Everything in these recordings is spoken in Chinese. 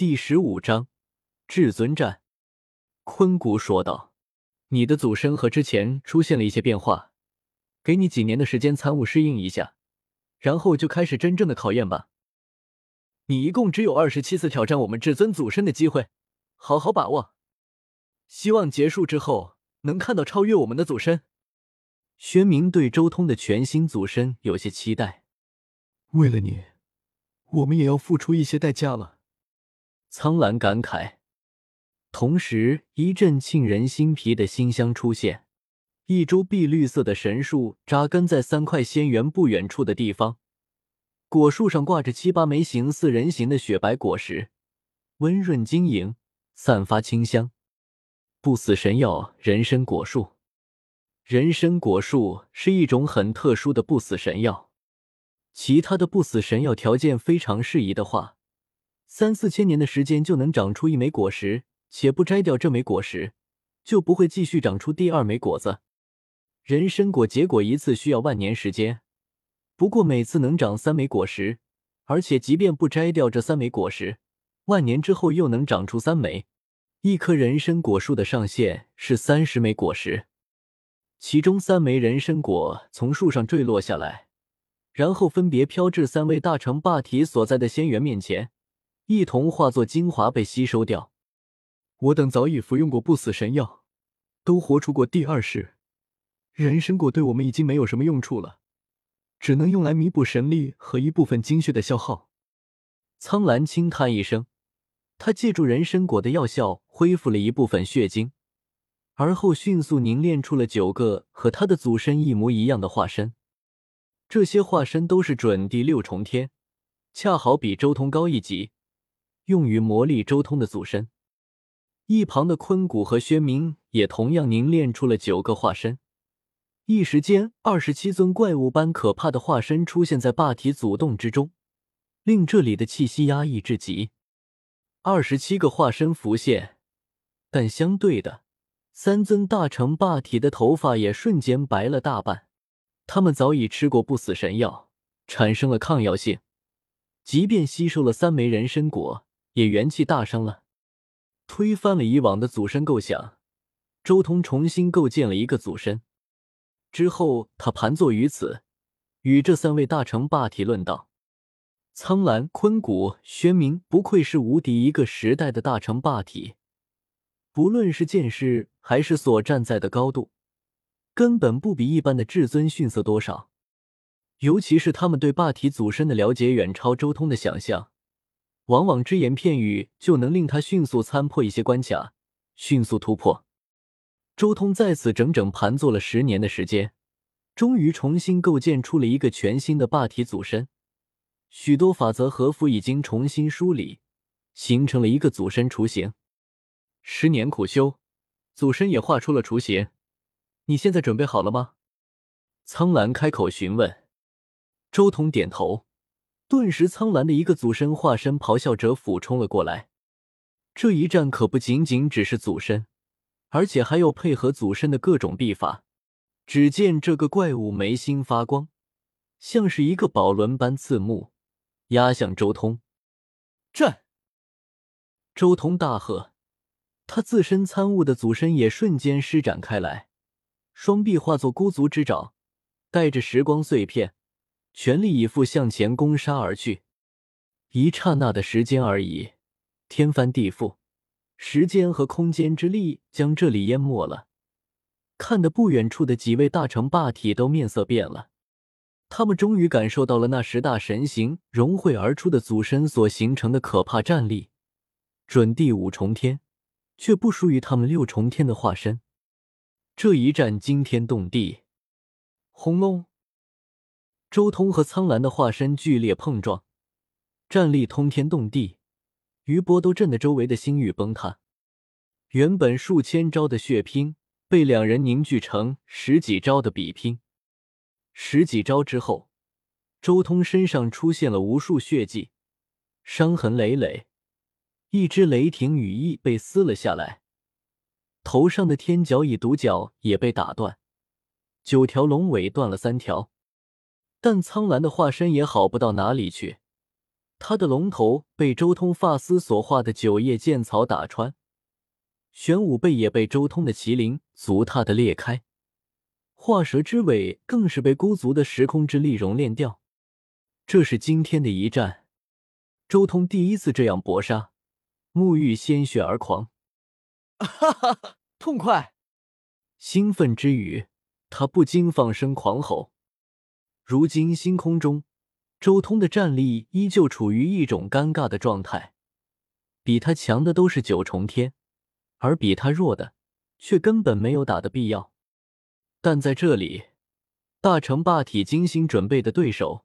第十五章至尊战。坤谷说道：“你的祖身和之前出现了一些变化，给你几年的时间参悟适应一下，然后就开始真正的考验吧。你一共只有二十七次挑战我们至尊祖身的机会，好好把握。希望结束之后能看到超越我们的祖身。”薛明对周通的全新祖身有些期待。为了你，我们也要付出一些代价了。苍兰感慨，同时一阵沁人心脾的馨香出现。一株碧绿色的神树扎根在三块仙园不远处的地方，果树上挂着七八枚形似人形的雪白果实，温润晶莹，散发清香。不死神药人参果树，人参果树是一种很特殊的不死神药，其他的不死神药条件非常适宜的话。三四千年的时间就能长出一枚果实，且不摘掉这枚果实，就不会继续长出第二枚果子。人参果结果一次需要万年时间，不过每次能长三枚果实，而且即便不摘掉这三枚果实，万年之后又能长出三枚。一棵人参果树的上限是三十枚果实，其中三枚人参果从树上坠落下来，然后分别飘至三位大成霸体所在的仙园面前。一同化作精华被吸收掉。我等早已服用过不死神药，都活出过第二世。人参果对我们已经没有什么用处了，只能用来弥补神力和一部分精血的消耗。苍兰轻叹一声，他借助人参果的药效恢复了一部分血精，而后迅速凝练出了九个和他的祖身一模一样的化身。这些化身都是准第六重天，恰好比周通高一级。用于磨砺周通的祖身，一旁的坤谷和薛明也同样凝练出了九个化身。一时间，二十七尊怪物般可怕的化身出现在霸体祖洞之中，令这里的气息压抑至极。二十七个化身浮现，但相对的，三尊大成霸体的头发也瞬间白了大半。他们早已吃过不死神药，产生了抗药性，即便吸收了三枚人参果。也元气大伤了，推翻了以往的祖身构想。周通重新构建了一个祖身之后，他盘坐于此，与这三位大成霸体论道。苍兰、坤谷、轩明不愧是无敌一个时代的大成霸体，不论是见识还是所站在的高度，根本不比一般的至尊逊色多少。尤其是他们对霸体祖身的了解，远超周通的想象。往往只言片语就能令他迅速参破一些关卡，迅速突破。周通在此整整盘坐了十年的时间，终于重新构建出了一个全新的霸体祖身。许多法则和符已经重新梳理，形成了一个祖身雏形。十年苦修，祖身也画出了雏形。你现在准备好了吗？苍兰开口询问。周通点头。顿时，苍蓝的一个祖身化身咆哮着俯冲了过来。这一战可不仅仅只是祖身，而且还有配合祖身的各种秘法。只见这个怪物眉心发光，像是一个宝轮般刺目，压向周通。战！周通大喝，他自身参悟的祖身也瞬间施展开来，双臂化作孤足之爪，带着时光碎片。全力以赴向前攻杀而去，一刹那的时间而已，天翻地覆，时间和空间之力将这里淹没了。看得不远处的几位大成霸体都面色变了，他们终于感受到了那十大神形融汇而出的祖身所形成的可怕战力。准第五重天，却不输于他们六重天的化身。这一战惊天动地，轰隆！周通和苍兰的化身剧烈碰撞，战力通天动地，余波都震得周围的星域崩塌。原本数千招的血拼，被两人凝聚成十几招的比拼。十几招之后，周通身上出现了无数血迹，伤痕累累，一只雷霆羽翼被撕了下来，头上的天角蚁独角也被打断，九条龙尾断了三条。但苍兰的化身也好不到哪里去，他的龙头被周通发丝所化的九叶剑草打穿，玄武背也被周通的麒麟足踏的裂开，化蛇之尾更是被孤族的时空之力熔炼掉。这是今天的一战，周通第一次这样搏杀，沐浴鲜血而狂，哈哈哈，痛快！兴奋之余，他不禁放声狂吼。如今星空中。周通的战力依旧处于一种尴尬的状态，比他强的都是九重天，而比他弱的却根本没有打的必要。但在这里，大成霸体精心准备的对手，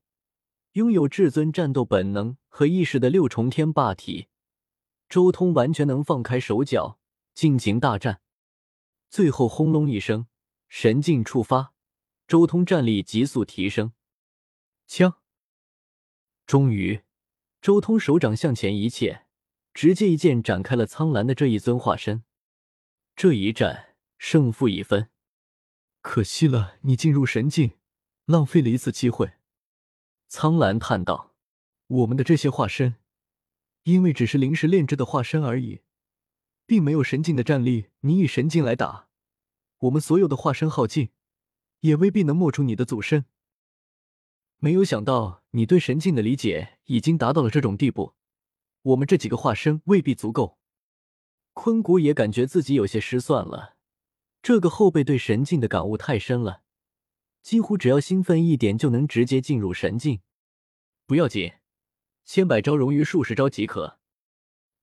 拥有至尊战斗本能和意识的六重天霸体，周通完全能放开手脚尽情大战。最后轰隆一声，神境触发，周通战力急速提升，枪。终于，周通手掌向前一切，直接一剑斩开了苍兰的这一尊化身。这一战胜负已分，可惜了，你进入神境，浪费了一次机会。苍兰叹道：“我们的这些化身，因为只是临时炼制的化身而已，并没有神境的战力。你以神境来打，我们所有的化身耗尽，也未必能磨出你的祖身。”没有想到你对神境的理解已经达到了这种地步，我们这几个化身未必足够。坤谷也感觉自己有些失算了，这个后辈对神境的感悟太深了，几乎只要兴奋一点就能直接进入神境。不要紧，千百招融于数十招即可。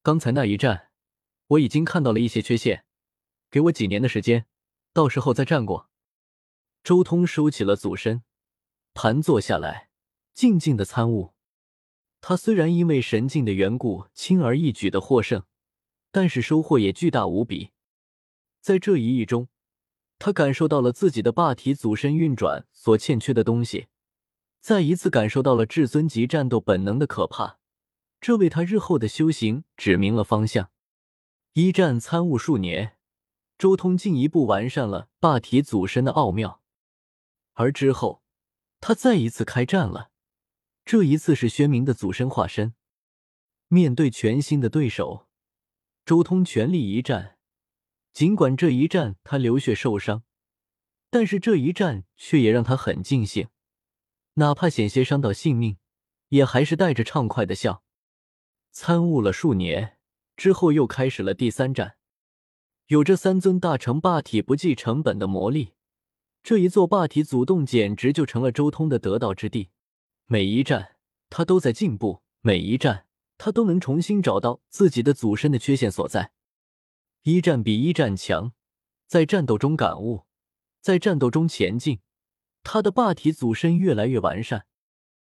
刚才那一战，我已经看到了一些缺陷，给我几年的时间，到时候再战过。周通收起了祖身。盘坐下来，静静的参悟。他虽然因为神境的缘故轻而易举的获胜，但是收获也巨大无比。在这一役中，他感受到了自己的霸体祖身运转所欠缺的东西，再一次感受到了至尊级战斗本能的可怕，这为他日后的修行指明了方向。一战参悟数年，周通进一步完善了霸体祖身的奥妙，而之后。他再一次开战了，这一次是宣明的祖身化身。面对全新的对手，周通全力一战。尽管这一战他流血受伤，但是这一战却也让他很尽兴，哪怕险些伤到性命，也还是带着畅快的笑。参悟了数年之后，又开始了第三战。有这三尊大成霸体不计成本的魔力。这一座霸体祖洞简直就成了周通的得道之地。每一战他都在进步，每一战他都能重新找到自己的祖身的缺陷所在。一战比一战强，在战斗中感悟，在战斗中前进。他的霸体祖身越来越完善，